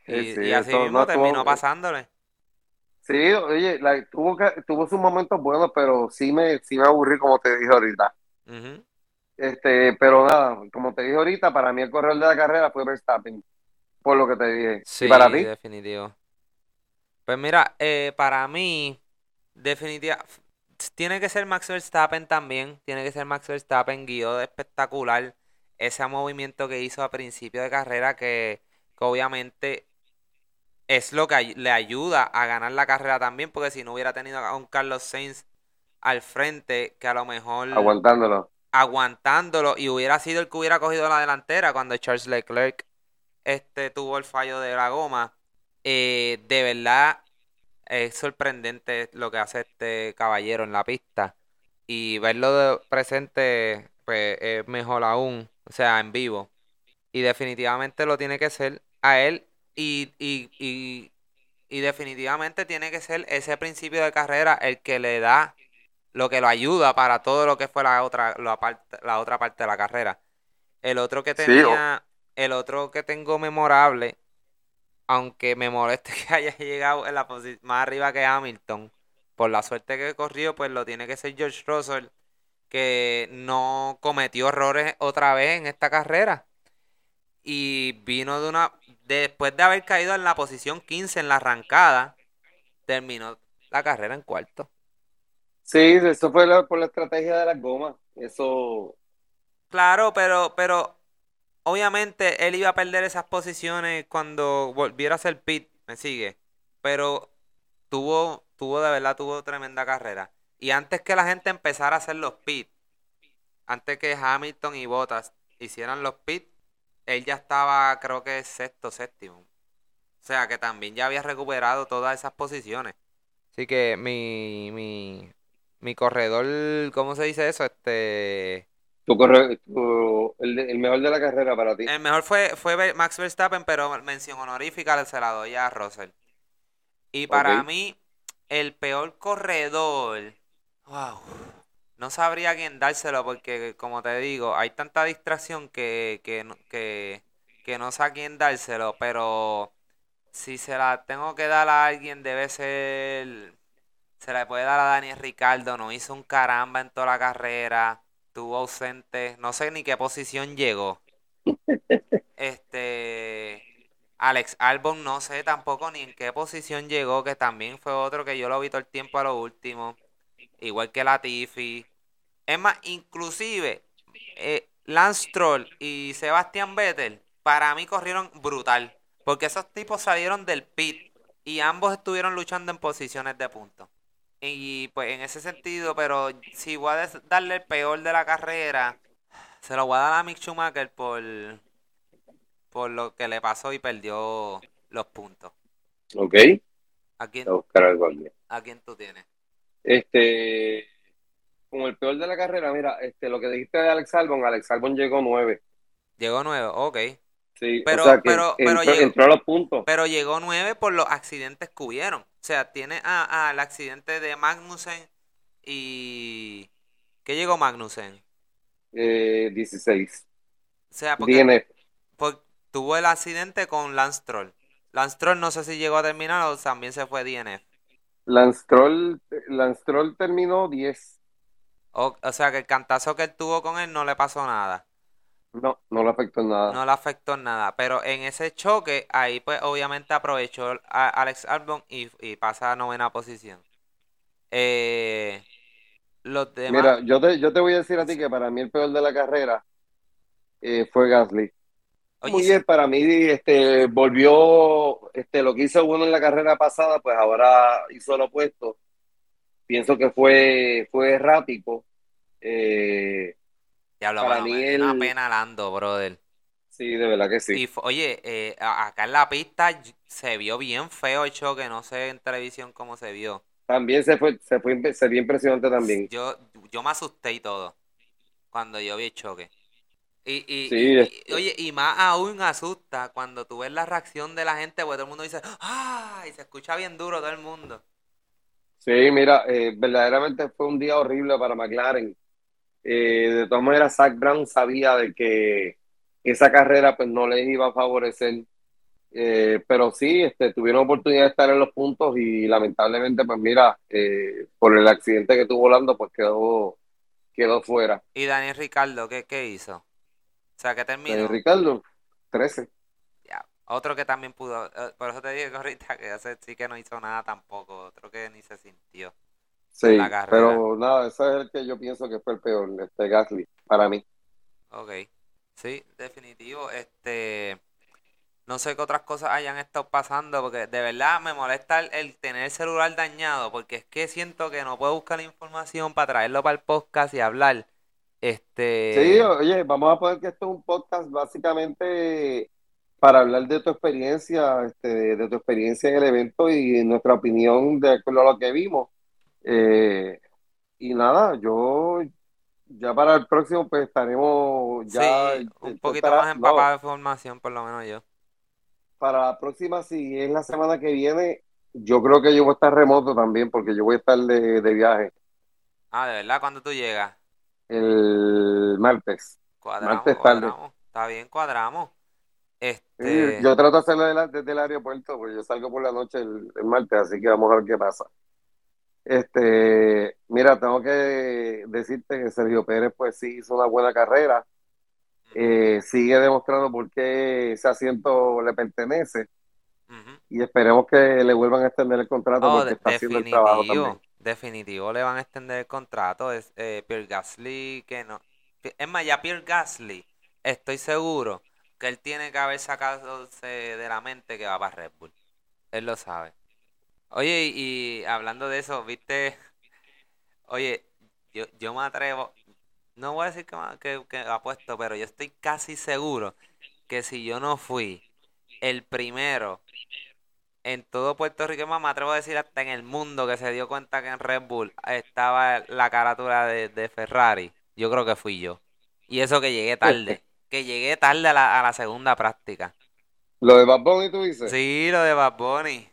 Y, así mismo terminó pasándole. Sí, oye, tuvo, que, tuvo sus momentos buenos, pero sí me, sí me aburrí, como te dije ahorita. este Pero nada, como te dije ahorita, para mí el corredor de la carrera fue Verstappen, por lo que te dije. Sí, para ti? definitivo. Pues mira, eh, para mí, definitivamente, tiene que ser Max Verstappen también, tiene que ser Max Verstappen, guió de espectacular ese movimiento que hizo a principio de carrera que, que obviamente es lo que le ayuda a ganar la carrera también, porque si no hubiera tenido a un Carlos Sainz al frente, que a lo mejor... Aguantándolo. Aguantándolo, y hubiera sido el que hubiera cogido la delantera cuando Charles Leclerc este, tuvo el fallo de la goma. Eh, de verdad es sorprendente lo que hace este caballero en la pista. Y verlo de presente, pues es mejor aún, o sea, en vivo. Y definitivamente lo tiene que ser a él y, y, y, y definitivamente tiene que ser ese principio de carrera el que le da lo que lo ayuda para todo lo que fue la otra, la, parte, la otra parte de la carrera. El otro que tenía, el otro que tengo memorable, aunque me moleste que haya llegado en la más arriba que Hamilton, por la suerte que corrió, pues lo tiene que ser George Russell, que no cometió errores otra vez en esta carrera. Y vino de una, después de haber caído en la posición 15 en la arrancada, terminó la carrera en cuarto. Sí, eso fue por la estrategia de las gomas. Eso. Claro, pero, pero obviamente él iba a perder esas posiciones cuando volviera a ser pit, me sigue. Pero tuvo, tuvo de verdad, tuvo tremenda carrera. Y antes que la gente empezara a hacer los pits, antes que Hamilton y Bottas hicieran los pits, él ya estaba, creo que sexto, séptimo. O sea que también ya había recuperado todas esas posiciones. Así que mi, mi, mi corredor, ¿cómo se dice eso? Este. Tu corredor, el, mejor de la carrera para ti. El mejor fue, fue Max Verstappen, pero mención honorífica se la doy a Russell. Y para mí, el peor corredor. Wow no sabría quién dárselo porque, como te digo, hay tanta distracción que, que, que, no sé a quién dárselo, pero si se la tengo que dar a alguien debe ser... Se la puede dar a Daniel Ricardo, no hizo un caramba en toda la carrera, tuvo ausente, no sé ni qué posición llegó. Este... Alex Albon no sé tampoco ni en qué posición llegó, que también fue otro que yo lo vi todo el tiempo a lo último. Igual que Latifi. Es más, inclusive eh, Lance Troll y Sebastian Vettel, para mí corrieron brutal. Porque esos tipos salieron del pit y ambos estuvieron luchando en posiciones de punto. Y pues en ese sentido, pero si voy a darle el peor de la carrera, se lo voy a dar a Mick Schumacher por, por lo que le pasó y perdió los puntos. Ok. ¿A quién, ¿A quién tú tienes? Este, como el peor de la carrera, mira, este, lo que dijiste de Alex Albon, Alex Albon llegó nueve. Llegó nueve, ok. Sí, pero, pero, pero llegó, a los puntos. Pero llegó nueve por los accidentes que hubieron. O sea, tiene al accidente de Magnussen y... ¿Qué llegó Magnussen? Eh, 16. O sea, porque, tuvo el accidente con Lance Troll. Lance Troll no sé si llegó a terminar o también se fue DNF. Lance Troll, Lance Troll terminó 10. O, sea que el cantazo que él tuvo con él no le pasó nada. No, no le afectó en nada. No le afectó en nada. Pero en ese choque, ahí pues obviamente aprovechó a Alex Albon y, pasa a novena posición. Eh, los demás... Mira, yo te, yo te voy a decir a ti que para mí el peor de la carrera eh, fue Gasly. Oye, Muy sí. bien, para mí este, volvió este, lo que hizo bueno en la carrera pasada, pues ahora hizo lo opuesto. Pienso que fue, fue errático. Eh, Diablo, para mí dio una el- pena Lando, brother. sí, de verdad que sí. oye, eh, acá en la pista se vio bien feo el choque, no sé en televisión cómo se vio. También se fue, se fue, se vio impresionante también. Yo, yo me asusté y todo cuando yo vi el choque. Y, y, Sí, y- es- y- oye, y más aún asusta cuando tú ves la reacción de la gente, porque todo el mundo dice, ¡ah! Y se escucha bien duro todo el mundo. Sí, mira, eh, verdaderamente fue un día horrible para McLaren. Eh, de todas maneras, Zach Brown sabía de que esa carrera pues no les iba a favorecer. Eh, pero sí, este, tuvieron oportunidad de estar en los puntos y lamentablemente, pues mira, eh, por el accidente que tuvo Lando, pues quedó, quedó fuera. Y Daniel Ricardo, ¿qué, qué hizo? O sea, que terminó. Eh, Ricardo, 13. Otro que también pudo, eh, por eso te digo ahorita que ese sí que no hizo nada tampoco, otro que ni se sintió. Sí, la pero nada, ese es el que yo pienso que fue el peor, este Gasly, para mí. Ok, sí, definitivo. Este, no sé qué otras cosas hayan estado pasando, porque de verdad me molesta el, el tener el celular dañado, porque es que siento que no puedo buscar la información para traerlo para el podcast y hablar. Este, Sí, oye, vamos a poner que esto es un podcast básicamente para hablar de tu experiencia, este, de tu experiencia en el evento y nuestra opinión de acuerdo a lo que vimos. Eh, y nada, yo ya para el próximo pues estaremos ya sí, un esto poquito más empapado no, de información, por lo menos yo. para la próxima, si es la semana que viene, yo creo que yo voy a estar remoto también porque yo voy a estar de, de viaje Ah, de verdad, cuando tú llegas, el martes. cuadramos, Martes tarde. cuadramos. Está bien, cuadramos. Sí, Este, yo trato de hacerlo de la- desde el aeropuerto, porque yo salgo por la noche el, el martes, así que vamos a ver qué pasa. Este, mira, tengo que decirte que Sergio Pérez, pues sí hizo una buena carrera, eh, sigue demostrando por qué ese asiento le pertenece y esperemos que le vuelvan a extender el contrato Oh, porque está haciendo el trabajo también. definitivo le van a extender el contrato. Es eh, Pierre Gasly que no. Es más, ya Pierre Gasly, estoy seguro que él tiene que haber sacado de la mente que va para Red Bull. Él lo sabe. Oye, y, hablando de eso, viste, oye, yo, yo me atrevo, no voy a decir que, que, que apuesto, pero yo estoy casi seguro que si yo no fui el primero en todo Puerto Rico, me atrevo a decir hasta en el mundo que se dio cuenta que en Red Bull estaba la carátula de, de Ferrari, yo creo que fui yo. Y eso que llegué tarde, que llegué tarde a la, a la segunda práctica. Lo de Bad Bunny, tú dices. Sí, lo de Bad Bunny.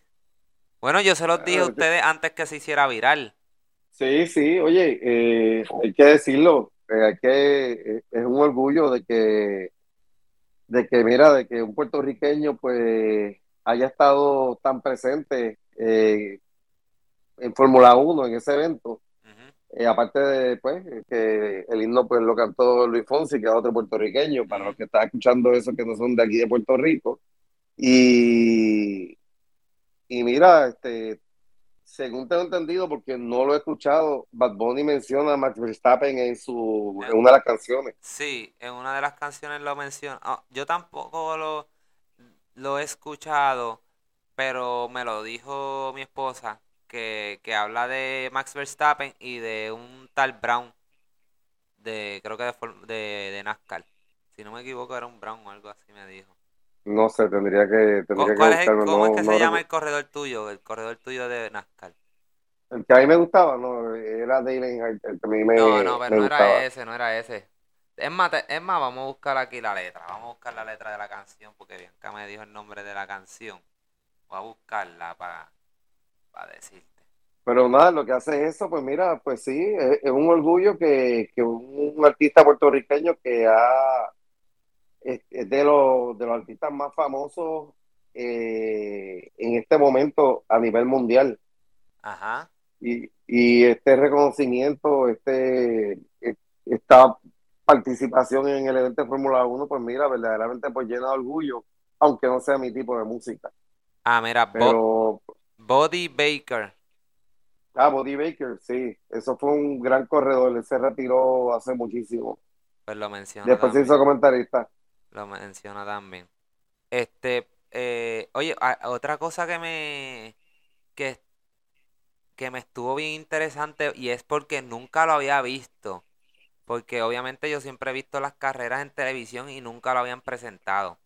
Bueno, yo se los dije a Ah, ustedes antes que se hiciera viral. Sí, sí, oye, eh, hay que decirlo, eh, hay que, eh, es un orgullo de que, de que, mira, de que un puertorriqueño pues haya estado tan presente en Fórmula 1 en ese evento. Eh, aparte de pues que el himno pues lo cantó Luis Fonsi, que es otro puertorriqueño, para los que están escuchando eso que no son de aquí de Puerto Rico. Y, y mira, este, según tengo entendido, porque no lo he escuchado, Bad Bunny menciona a Max Verstappen en su en una de las canciones. Sí, en una de las canciones lo menciona. Ah, yo tampoco lo, lo he escuchado, pero me lo dijo mi esposa, que, que habla de Max Verstappen y de un tal Brown, de creo que de, de, de NASCAR. Si no me equivoco, era un Brown o algo así, me dijo. No sé, tendría que, tendría que ¿Cuál es el-. ¿Cómo es que no se llama el corredor tuyo? El corredor tuyo de NASCAR. El que a mí me gustaba, no, era Dale Earnhardt, el que a mí me, No, no, pero no gustaba. era ese, no era ese. Es más, es más, vamos a buscar aquí la letra. Vamos a buscar la letra de la canción porque Bianca me dijo el nombre de la canción. Voy a buscarla para, para decirte. Pero nada, lo que hace es eso, pues mira, pues sí, es, es un orgullo que, que un, un artista puertorriqueño que ha, es, es de los, de los artistas más famosos eh, en este momento a nivel mundial. Ajá. Y, y este reconocimiento, este, esta participación en el evento de Fórmula 1, pues mira, verdaderamente pues llena de orgullo, aunque no sea mi tipo de música. Ah, mira, Pero, Body Baker. ah, Body Baker, sí, eso fue un gran corredor, él se retiró hace muchísimo. Pues lo menciona Después se hizo comentarista. Lo menciona también. Este, eh, oye, a- otra cosa que me, que, que me estuvo bien interesante y es porque nunca lo había visto. Porque obviamente yo siempre he visto las carreras en televisión y nunca lo habían presentado.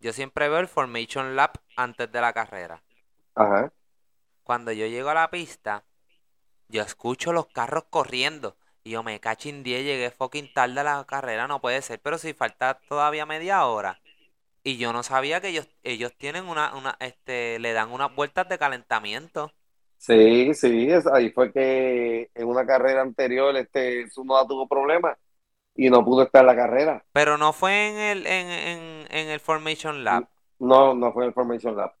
Yo siempre veo el Formation Lap antes de la carrera. Ajá. Cuando yo llego a la pista, yo escucho los carros corriendo. Y yo me cachin 10, llegué fucking tarde a la carrera, no puede ser. Pero si falta todavía media hora. Y yo no sabía que ellos, ellos tienen una, una, este, le dan unas vueltas de calentamiento. Sí, sí, ahí fue que en una carrera anterior este tuvo problemas y no pudo estar en la carrera. Pero no fue en el, en, en, en el Formation Lap. No, no fue en el Formation Lap.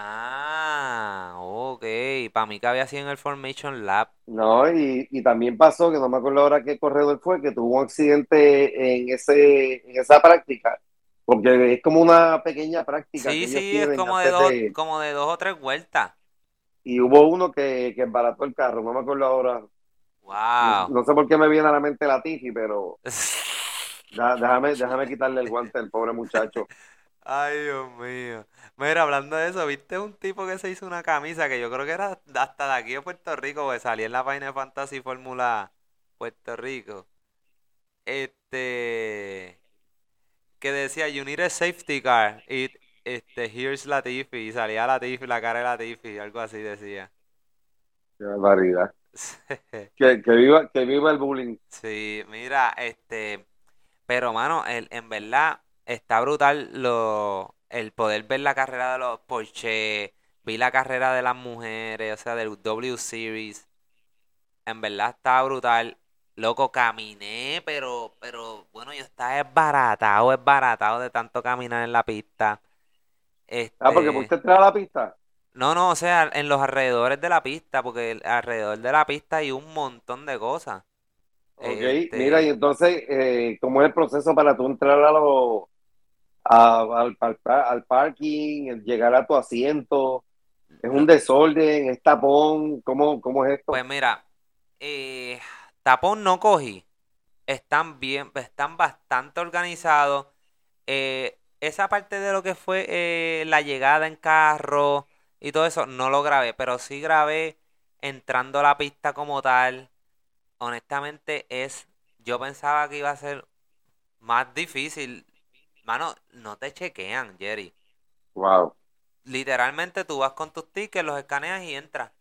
Ah, ok. Para mí que había sido en el Formation Lap. No, y, y también pasó, que no me acuerdo ahora qué corredor fue, que tuvo un accidente en ese, en esa práctica, porque es como una pequeña práctica que Sí, ellos sí, es como de dos, de- como de dos o tres vueltas. y hubo uno que, que embarató el carro, no me acuerdo ahora, no, Wow. no sé por qué me viene a la mente la Tifi, pero da- déjame, déjame quitarle el guante al pobre muchacho. Ay, Dios mío. Mira, hablando de eso, ¿viste un tipo que se hizo una camisa que yo creo que era hasta de aquí de Puerto Rico, que salía en la página de Fantasy Fórmula Puerto Rico? Este, que decía, you need a safety car, y este, here's Latifi, y salía Latifi, la cara de Latifi, algo así decía. Qué barbaridad. Que, que viva, que viva el bullying. Sí, mira, este, pero mano, el, en verdad está brutal lo, el poder ver la carrera de los Porsche, vi la carrera de las mujeres, o sea, del W Series, en verdad está brutal. Loco, caminé, pero, pero, bueno, yo estaba esbaratado, esbaratado de tanto caminar en la pista. Ah, porque Este, pudiste entrar a la pista. no, no, o sea, en los alrededores de la pista, porque alrededor de la pista hay un montón de cosas. Ok, Este, mira, y entonces, eh, ¿cómo es el proceso para tú entrar a lo, al, al- al parking, llegar a tu asiento? ¿Es un desorden? ¿Es tapón? ¿Cómo, cómo es esto? Pues mira, eh, tapón no cogí. Están bien, están bastante organizados. Eh, esa parte de lo que fue eh, la llegada en carro y todo eso, no lo grabé, pero sí grabé entrando a la pista como tal. Honestamente es, yo pensaba que iba a ser más difícil. Mano, no te chequean, Jerry. Wow. Literalmente tú vas con tus tickets, los escaneas y entras.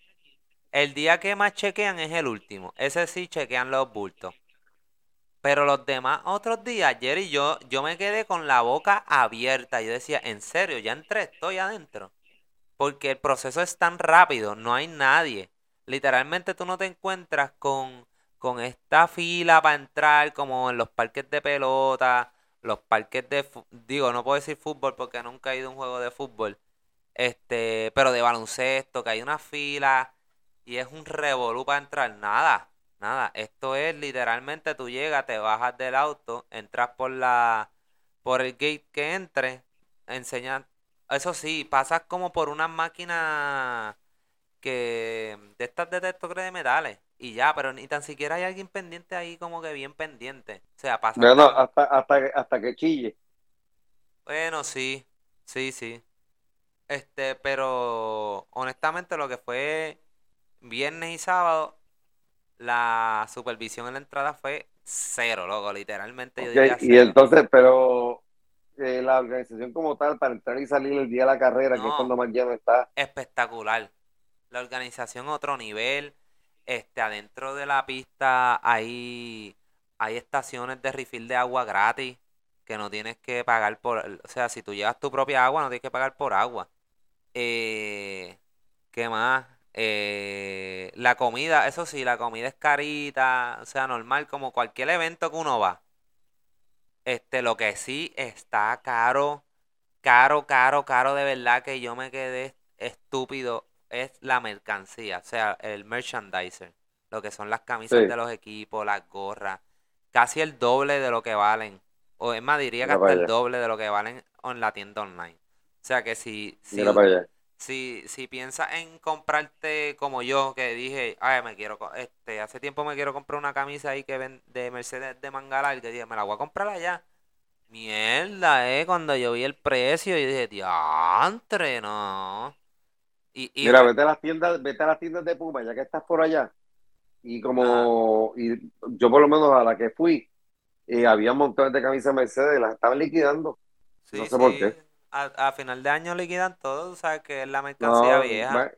El día que más chequean es el último. Ese sí chequean los bultos. Pero los demás otros días, Jerry, yo, yo me quedé con la boca abierta. Yo decía, en serio, ya entré, estoy adentro. Porque el proceso es tan rápido, no hay nadie. Literalmente tú no te encuentras con, con esta fila para entrar como en los parques de pelota, los parques de... Digo, no puedo decir fútbol porque nunca he ido a un juego de fútbol. Este, pero de baloncesto, que hay una fila y es un revolú para entrar. Nada, nada. Esto es literalmente tú llegas, te bajas del auto, entras por la, por el gate que entre, enseñas. Eso sí, pasas como por una máquina que de estas detectores de metales y ya, pero ni tan siquiera hay alguien pendiente ahí como que bien pendiente. O sea, pasa No, no, hasta, hasta, que- hasta que chille. Bueno, sí, sí, sí. Este, pero honestamente lo que fue viernes y sábado, la supervisión en la entrada fue cero, loco, literalmente yo Y entonces, pero eh, la organización como tal, para entrar y salir el día de la carrera, que es cuando más lleno está. Espectacular. La organización otro nivel. Este, adentro de la pista hay, hay estaciones de refill de agua gratis que no tienes que pagar por, o sea, si tú llevas tu propia agua, no tienes que pagar por agua. Eh, ¿qué más? Eh, la comida, eso sí, la comida es carita, o sea, normal, como cualquier evento que uno va. Este, lo que sí está caro, caro, caro, caro de verdad que yo me quedé estúpido es la mercancía, o sea, el merchandiser, lo que son las camisas Sí. de los equipos, las gorras, casi el doble de lo que valen, o es más, diría que hasta el doble de lo que valen en la tienda online. O sea que si, si, si, si piensas en comprarte como yo, que dije, ay, me quiero, este, hace tiempo me quiero comprar una camisa ahí que ven de Mercedes de Mangalar, que dije, me la voy a comprar allá. Mierda, eh, cuando yo vi el precio, yo dije, diantre, no. Y, y Mira, vete a las tiendas, vete a las tiendas de Puma, ya que estás por allá. Y como y yo por lo menos a la que fui, eh, había montones de camisas Mercedes, las estaban liquidando. sí, no sé por qué. A, a final de año liquidan todo, sabes que es la mercancía No, vieja.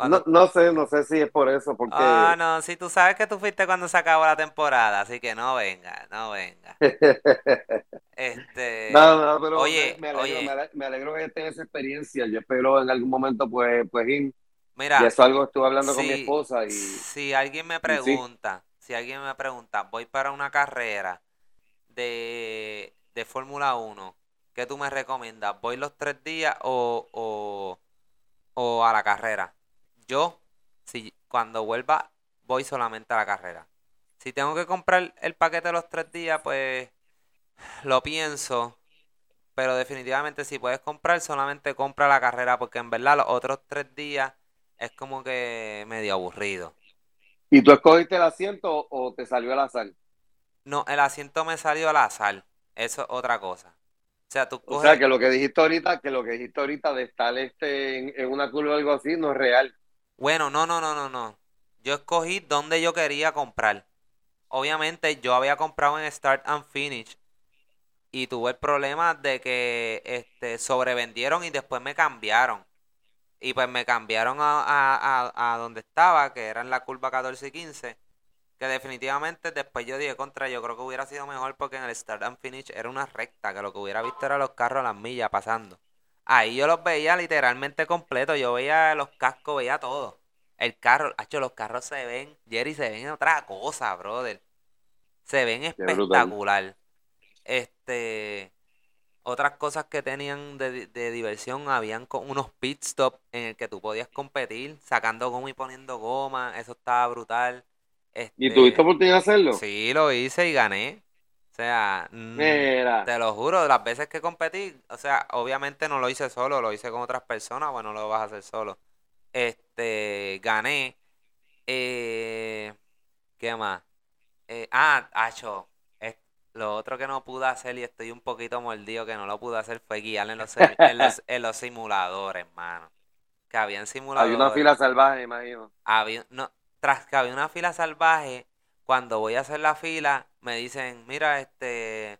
No, no sé, no sé si es por eso, porque Ah, no, si tú sabes que tú fuiste cuando se acabó la temporada, así que no venga, no venga. Este, No, no, pero oye, me, me alegro, oye. me ale- me alegro que tengas esa experiencia. Yo espero en algún momento pues, pues ir. mira, Y eso es algo estuve hablando con mi si, esposa y si alguien me sí. pregunta, si alguien me pregunta, voy para una carrera de, de Fórmula 1, ¿qué tú me recomiendas? ¿Voy los tres días o, o, o a la carrera? Yo, si cuando vuelva, voy solamente a la carrera. Si tengo que comprar el paquete de los tres días, pues lo pienso. Pero definitivamente si puedes comprar, solamente compra la carrera, porque en verdad los otros tres días es como que medio aburrido. ¿Y tú escogiste el asiento o te salió al azar? No, el asiento me salió al azar. Eso es otra cosa. O sea, tú O sea coges... que lo que dijiste ahorita, que lo que dijiste ahorita de estar este en, en una curva o algo así no es real. Bueno, no, no, no, no, no. Yo escogí donde yo quería comprar. Obviamente yo había comprado en Start and Finish y tuve el problema de que este sobrevendieron y después me cambiaron. Y pues me cambiaron a, a, a, donde estaba, que era en la curva 14 y 15. Que definitivamente después yo dije contra, yo creo que hubiera sido mejor porque en el Start and Finish era una recta, que lo que hubiera visto era los carros a las millas pasando. Ahí yo los veía literalmente completos, yo veía los cascos, veía todo. El carro, hacho, los carros se ven, Jerry, se ven otra cosa, brother. Se ven espectacular. Este, otras cosas que tenían de, de diversión, habían co- unos pit stops en el que tú podías competir, sacando goma y poniendo goma, eso estaba brutal. ¿Y Este, tuviste oportunidad de hacerlo? sí, lo hice y gané. O sea, mm, Mira, te lo juro, las veces que competí, o sea, obviamente no lo hice solo, lo hice con otras personas, bueno, lo vas a hacer solo. Este, gané. Eh, ¿qué más? Eh, ah, acho, es- lo otro que no pude hacer y estoy un poquito mordido que no lo pude hacer fue guiar en los, en los, en los simuladores, mano. Que habían hay simuladores. una fila salvaje, imagino. Había, no, tras que había una fila salvaje, cuando voy a hacer la fila, me dicen, mira, este,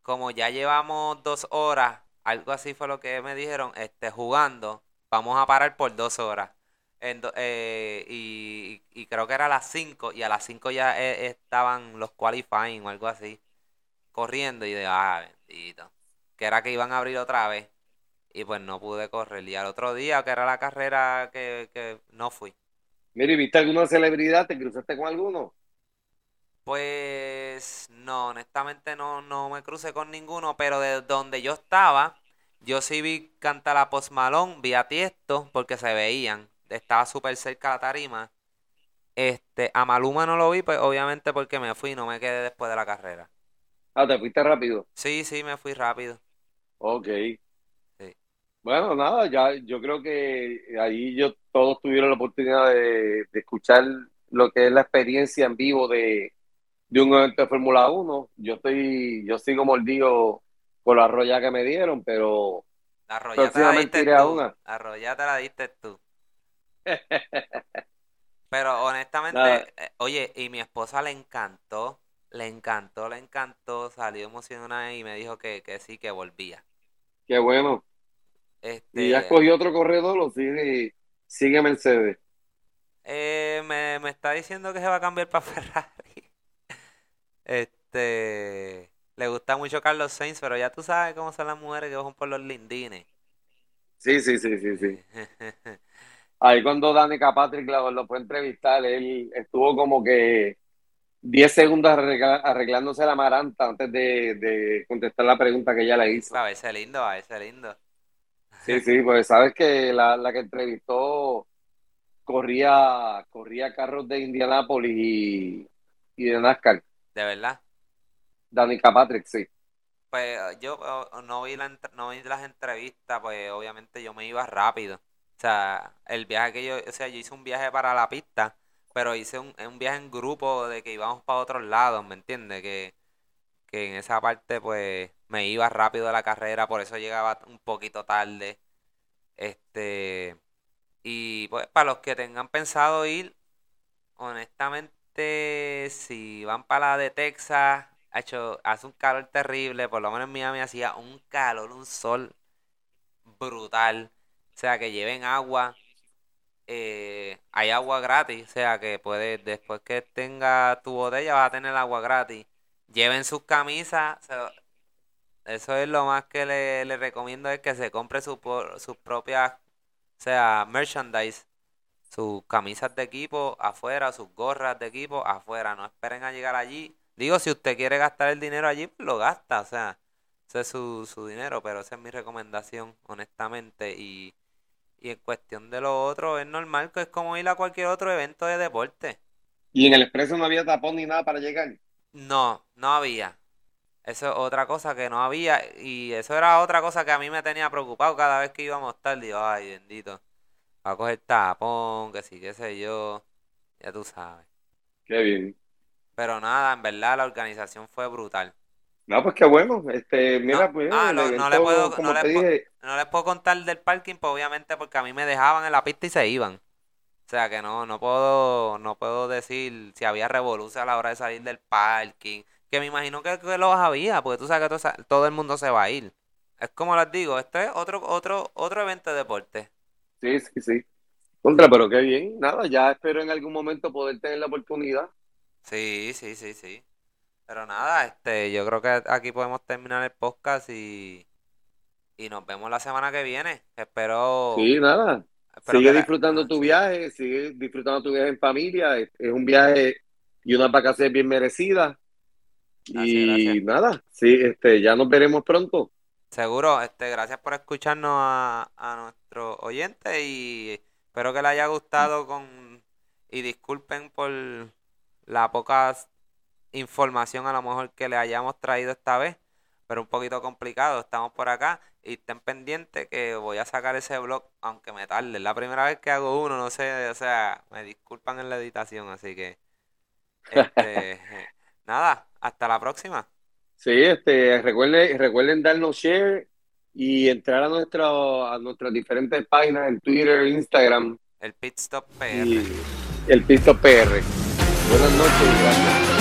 como ya llevamos dos horas, algo así fue lo que me dijeron, este, jugando, vamos a parar por dos horas. Eh, y, creo que era a las cinco, y a las cinco ya eh, estaban los qualifying o algo así, corriendo, y de, ah, bendito, que era que iban a abrir otra vez. Y pues no pude correr. Y al otro día, que era la carrera que, que no fui. Mira, ¿y viste alguna celebridad? ¿Te cruzaste con alguno? Pues no, honestamente no, no me crucé con ninguno, pero de donde yo estaba, yo sí vi cantar a Post Malone, vi a Tiesto, porque se veían, estaba súper cerca la tarima. Este, a Maluma no lo vi, pues obviamente porque me fui, no me quedé después de la carrera. Ah, te fuiste rápido. Sí, sí, me fui rápido. Ok. Sí. Bueno, nada, ya yo creo que ahí yo todos tuvieron la oportunidad de, de escuchar lo que es la experiencia en vivo de, de un evento de Fórmula 1. Yo estoy, yo sigo mordido por la roya que me dieron, pero La roya te la diste tú. una. La te la diste tú. Pero honestamente, Nada. eh, oye, y mi esposa le encantó, le encantó, le encantó, salió emocionada y me dijo que, que sí, que volvía. Qué bueno. ¿Y ya Este, escogió otro corredor o sigue, sigue Mercedes? eh, me, me está diciendo que se va a cambiar para Ferrari. Este, le gusta mucho Carlos Sainz, pero ya tú sabes cómo son las mujeres que van por los lindines. Sí, sí, sí, sí, sí. Ahí cuando Danica Patrick lo, lo fue a entrevistar, él estuvo como que 10 segundos arregla- arreglándose la maranta antes de, de contestar la pregunta que ella le hizo. A verse lindo, a verse lindo. Sí, sí, pues sabes que la, la que entrevistó corría, corría carros de Indianápolis y, y de NASCAR. De verdad. Danica Patrick, sí. Pues yo oh, no vi la, no vi las entrevistas, pues obviamente yo me iba rápido. O sea, el viaje que yo, o sea, yo hice un viaje para la pista, pero hice un, un viaje en grupo de que íbamos para otros lados, ¿me entiendes? Que, que en esa parte pues me iba rápido a la carrera, por eso llegaba un poquito tarde. Este, y pues para los que tengan pensado ir, honestamente, si van para la de Texas, hecho, hace un calor terrible, por lo menos en Miami hacía un calor, un sol brutal. O sea, que lleven agua. eh, hay agua gratis, o sea que puedes, después que tenga tu botella, vas a tener agua gratis. Lleven sus camisas, eso es lo más que le, recomiendo, es que se compre su, sus propias, o sea, merchandise, sus camisas de equipo afuera, sus gorras de equipo afuera, no esperen a llegar allí. Digo, si usted quiere gastar el dinero allí, pues lo gasta, o sea, ese es su, su dinero, pero esa es mi recomendación, honestamente, y, y en cuestión de lo otro, es normal que es como ir a cualquier otro evento de deporte. Y en el expreso no había tapón ni nada para llegar. No, no había. Eso es otra cosa que no había y eso era otra cosa que a mí me tenía preocupado cada vez que íbamos tarde. Digo, ay, bendito, va a coger tapón, que sí, qué sé yo, ya tú sabes. Qué bien. Pero nada, en verdad la organización fue brutal. No, pues qué bueno. Este, mira, No, pues ah, no, le puedo, como no le te puedo, dije, no les puedo contar del parking, pues obviamente porque a mí me dejaban en la pista y se iban. O sea que no, no puedo, no puedo decir si había revolución a la hora de salir del parking. Que me imagino que, que los había, porque tú sabes que todo el mundo se va a ir. Es como les digo, este es otro, otro, otro evento de deporte. Sí, sí, sí. Contra, pero qué bien. Nada, ya espero en algún momento poder tener la oportunidad. Sí, sí, sí, sí. Pero nada, este, yo creo que aquí podemos terminar el podcast y, y nos vemos la semana que viene. Espero, Sí, nada. espero Sigue que disfrutando tu viaje, sigue disfrutando tu viaje en familia. Es, es un viaje y unas vacaciones bien merecidas. Gracias, Y gracias. nada, sí, este, ya nos veremos pronto. Seguro, este, gracias por escucharnos a, a nuestro oyente y espero que le haya gustado con y disculpen por la poca información a lo mejor que le hayamos traído esta vez, pero un poquito complicado. Estamos por acá y estén pendientes que voy a sacar ese blog aunque me tarde. Es la primera vez que hago uno, no sé, o sea, me disculpan en la editación, así que este nada, hasta la próxima. Sí, este, recuerden, recuerden darnos share y entrar a, nuestro, a nuestras diferentes páginas en Twitter, Instagram. El Pit PR. El Pit Stop PR. Buenas noches, gracias.